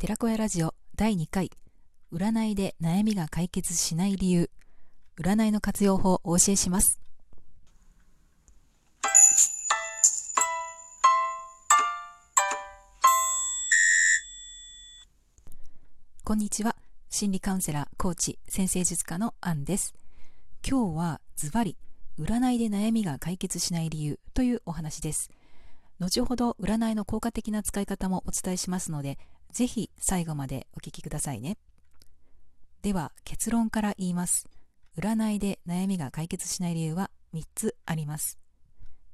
寺子屋ラジオ第2回。占いで悩みが解決しない理由。占いの活用法をお教えします。こんにちは。心理カウンセラーコーチ先生術家のアンです。今日はズバリ占いで悩みが解決しない理由というお話です。後ほど占いの効果的な使い方もお伝えしますのでぜひ最後までお聞きくださいね。では結論から言います。占いで悩みが解決しない理由は3つあります。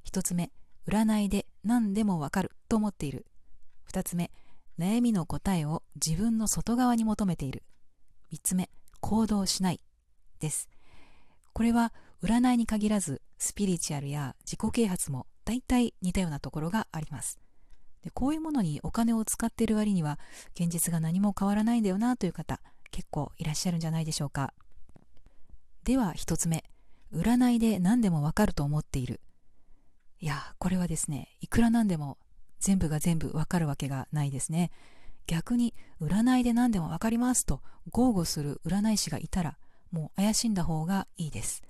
1つ目、占いで何でもわかると思っている。2つ目、悩みの答えを自分の外側に求めている。3つ目、行動しない。です。これは占いに限らずスピリチュアルや自己啓発も大体似たようなところがあります。でこういうものにお金を使っている割には現実が何も変わらないんだよなという方結構いらっしゃるんじゃないでしょうか。では1つ目。占いで何でもわかると思っている。いやこれはですねいくらなんでも全部が全部わかるわけがないですね。逆に占いで何でもわかりますと豪語する占い師がいたらもう怪しんだ方がいいです。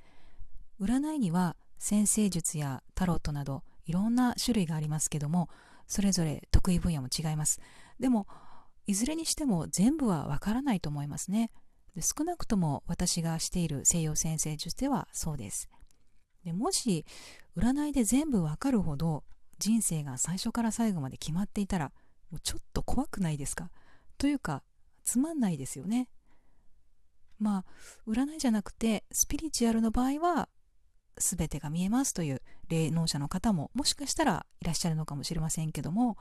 占いには先生術やタロットなどいろんな種類がありますけどもそれぞれ得意分野も違います。でもいずれにしても全部はわからないと思いますね。で少なくとも私がしている西洋先生術ではそうです。でもし占いで全部わかるほど人生が最初から最後まで決まっていたらもうちょっと怖くないですか？というかつまんないですよね。まあ占いじゃなくてスピリチュアルの場合は全てが見えますという霊能者の方ももしかしたらいらっしゃるのかもしれませんけども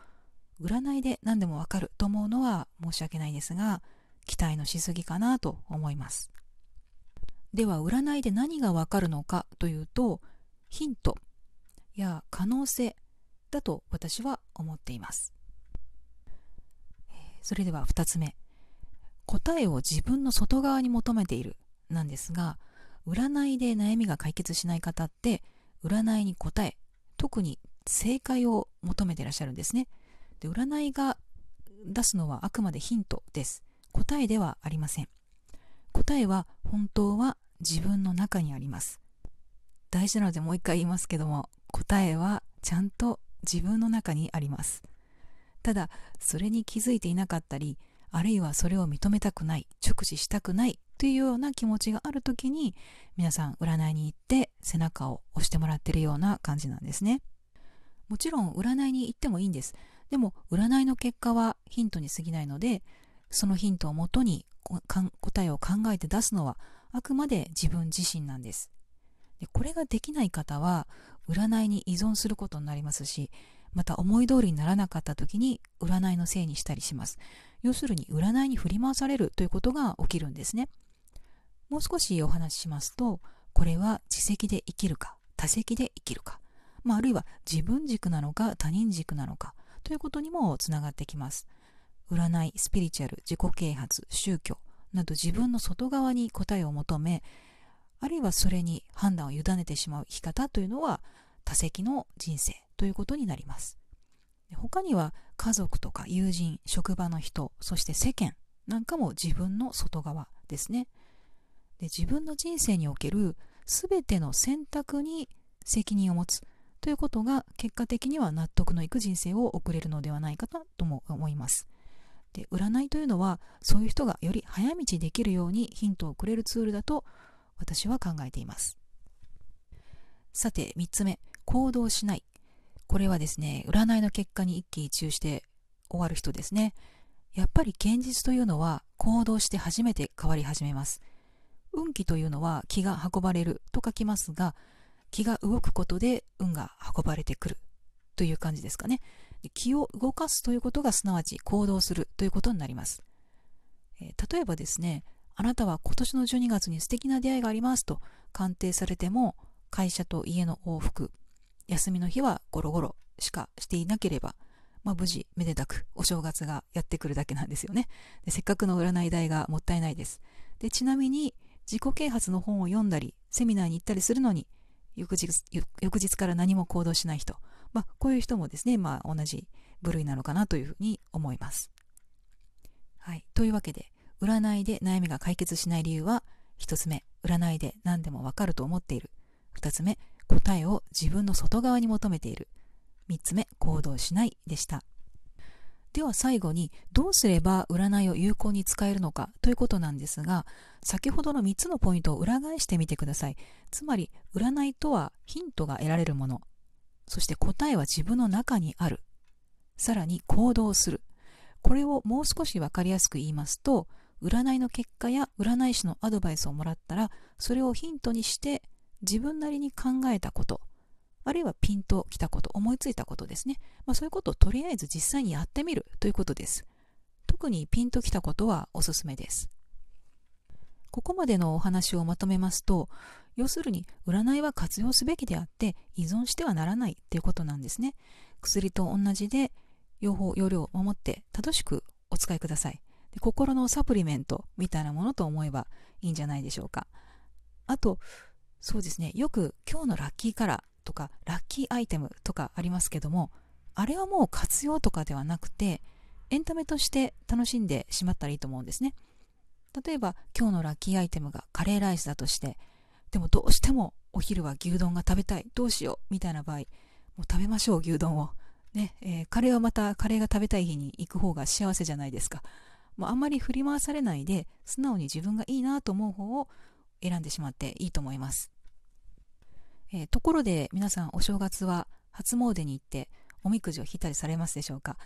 占いで何でもわかると思うのは申し訳ないですが期待のしすぎかなと思います。では占いで何がわかるのかというとヒントや可能性だと私は思っています。それでは2つ目。答えを自分の外側に求めているなんですが占いで悩みが解決しない方って占いに答え特に正解を求めてらっしゃるんですね。で占いが出すのはあくまでヒントです。答えではありません。答えは本当は自分の中にあります。大事なのでもう一回言いますけども答えはちゃんと自分の中にあります。ただそれに気づいていなかったりあるいはそれを認めたくない直視したくないというような気持ちがある時に皆さん占いに行って背中を押してもらってるような感じなんですね。もちろん占いに行ってもいいんです。でも占いの結果はヒントに過ぎないのでそのヒントをもとに答えを考えて出すのはあくまで自分自身なんです。でこれができない方は占いに依存することになりますしまた思い通りにならなかった時に占いのせいにしたりします。要するに占いに振り回されるということが起きるんですね。もう少しお話ししますとこれは自責で生きるか他責で生きるか、まあ、あるいは自分軸なのか他人軸なのかということにもつながってきます。占いスピリチュアル自己啓発宗教など自分の外側に答えを求めあるいはそれに判断を委ねてしまう生き方というのは多責の人生ということになります。他には家族とか友人職場の人そして世間なんかも自分の外側ですね。で自分の人生における全ての選択に責任を持つということが結果的には納得のいく人生を送れるのではないかなとも思います。で占いというのはそういう人がより早道できるようにヒントをくれるツールだと私は考えています。さて3つ目行動しない。これはですね占いの結果に一喜一憂して終わる人ですね。やっぱり現実というのは行動して初めて変わり始めます。運気というのは気が運ばれると書きますが気が動くことで運が運ばれてくる。という感じですかね。気を動かすということがすなわち行動するということになります、えー、例えばですねあなたは今年の12月に素敵な出会いがありますと鑑定されても会社と家の往復休みの日はゴロゴロしかしていなければ、まあ、無事めでたくお正月がやってくるだけなんですよね。でせっかくの占い代がもったいないです。でちなみに自己啓発の本を読んだりセミナーに行ったりするのに翌日翌日から何も行動しない人、まあ、こういう人もですね、まあ、同じ部類なのかなというふうに思います。はい、というわけで占いで悩みが解決しない理由は1つ目占いで何でもわかると思っている。2つ目答えを自分の外側に求めている。3つ目行動しないでした。では最後にどうすれば占いを有効に使えるのかということなんですが先ほどの3つのポイントを裏返してみてください。つまり占いとはヒントが得られるもの。そして答えは自分の中にある。さらに行動する。これをもう少し分かりやすく言いますと占いの結果や占い師のアドバイスをもらったらそれをヒントにして自分なりに考えたこと。あるいはピンときたこと、思いついたことですね。まあ、そういうことをとりあえず実際にやってみるということです。特にピンときたことはおすすめです。ここまでのお話をまとめますと、要するに占いは活用すべきであって依存してはならないということなんですね。薬と同じで用法、用量を守って正しくお使いください。で心のサプリメントみたいなものと思えばいいんじゃないでしょうか。あと、そうですね、よく今日のラッキーカラー、とかラッキーアイテムとかありますけどもあれはもう活用とかではなくてエンタメとして楽しんでしまったらいいと思うんですね。例えば今日のラッキーアイテムがカレーライスだとしてでもどうしてもお昼は牛丼が食べたい。どうしようみたいな場合もう食べましょう牛丼を。ね、えー、カレーはまたカレーが食べたい日に行く方が幸せじゃないですか。もうあんまり振り回されないで素直に自分がいいなと思う方を選んでしまっていいと思います。えー、ところで皆さんお正月は初詣に行っておみくじを引いたりされますでしょうか？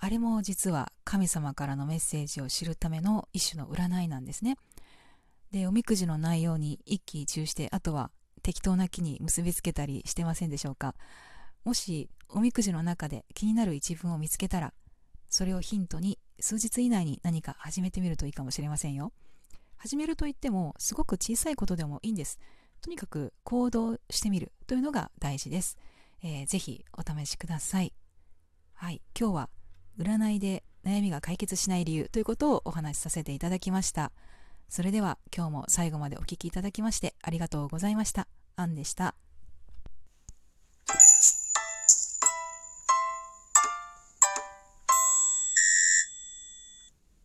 あれも実は神様からのメッセージを知るための一種の占いなんですね。でおみくじの内容に一喜一憂してあとは適当な木に結びつけたりしてませんでしょうか？もしおみくじの中で気になる一文を見つけたらそれをヒントに数日以内に何か始めてみるといいかもしれませんよ。始めるといってもすごく小さいことでもいいんです。とにかく行動してみるというのが大事です。えー、ぜひお試しください。はい、今日は占いで悩みが解決しない理由ということをお話しさせていただきました。それでは今日も最後までお聴きいただきましてありがとうございました。アンでした。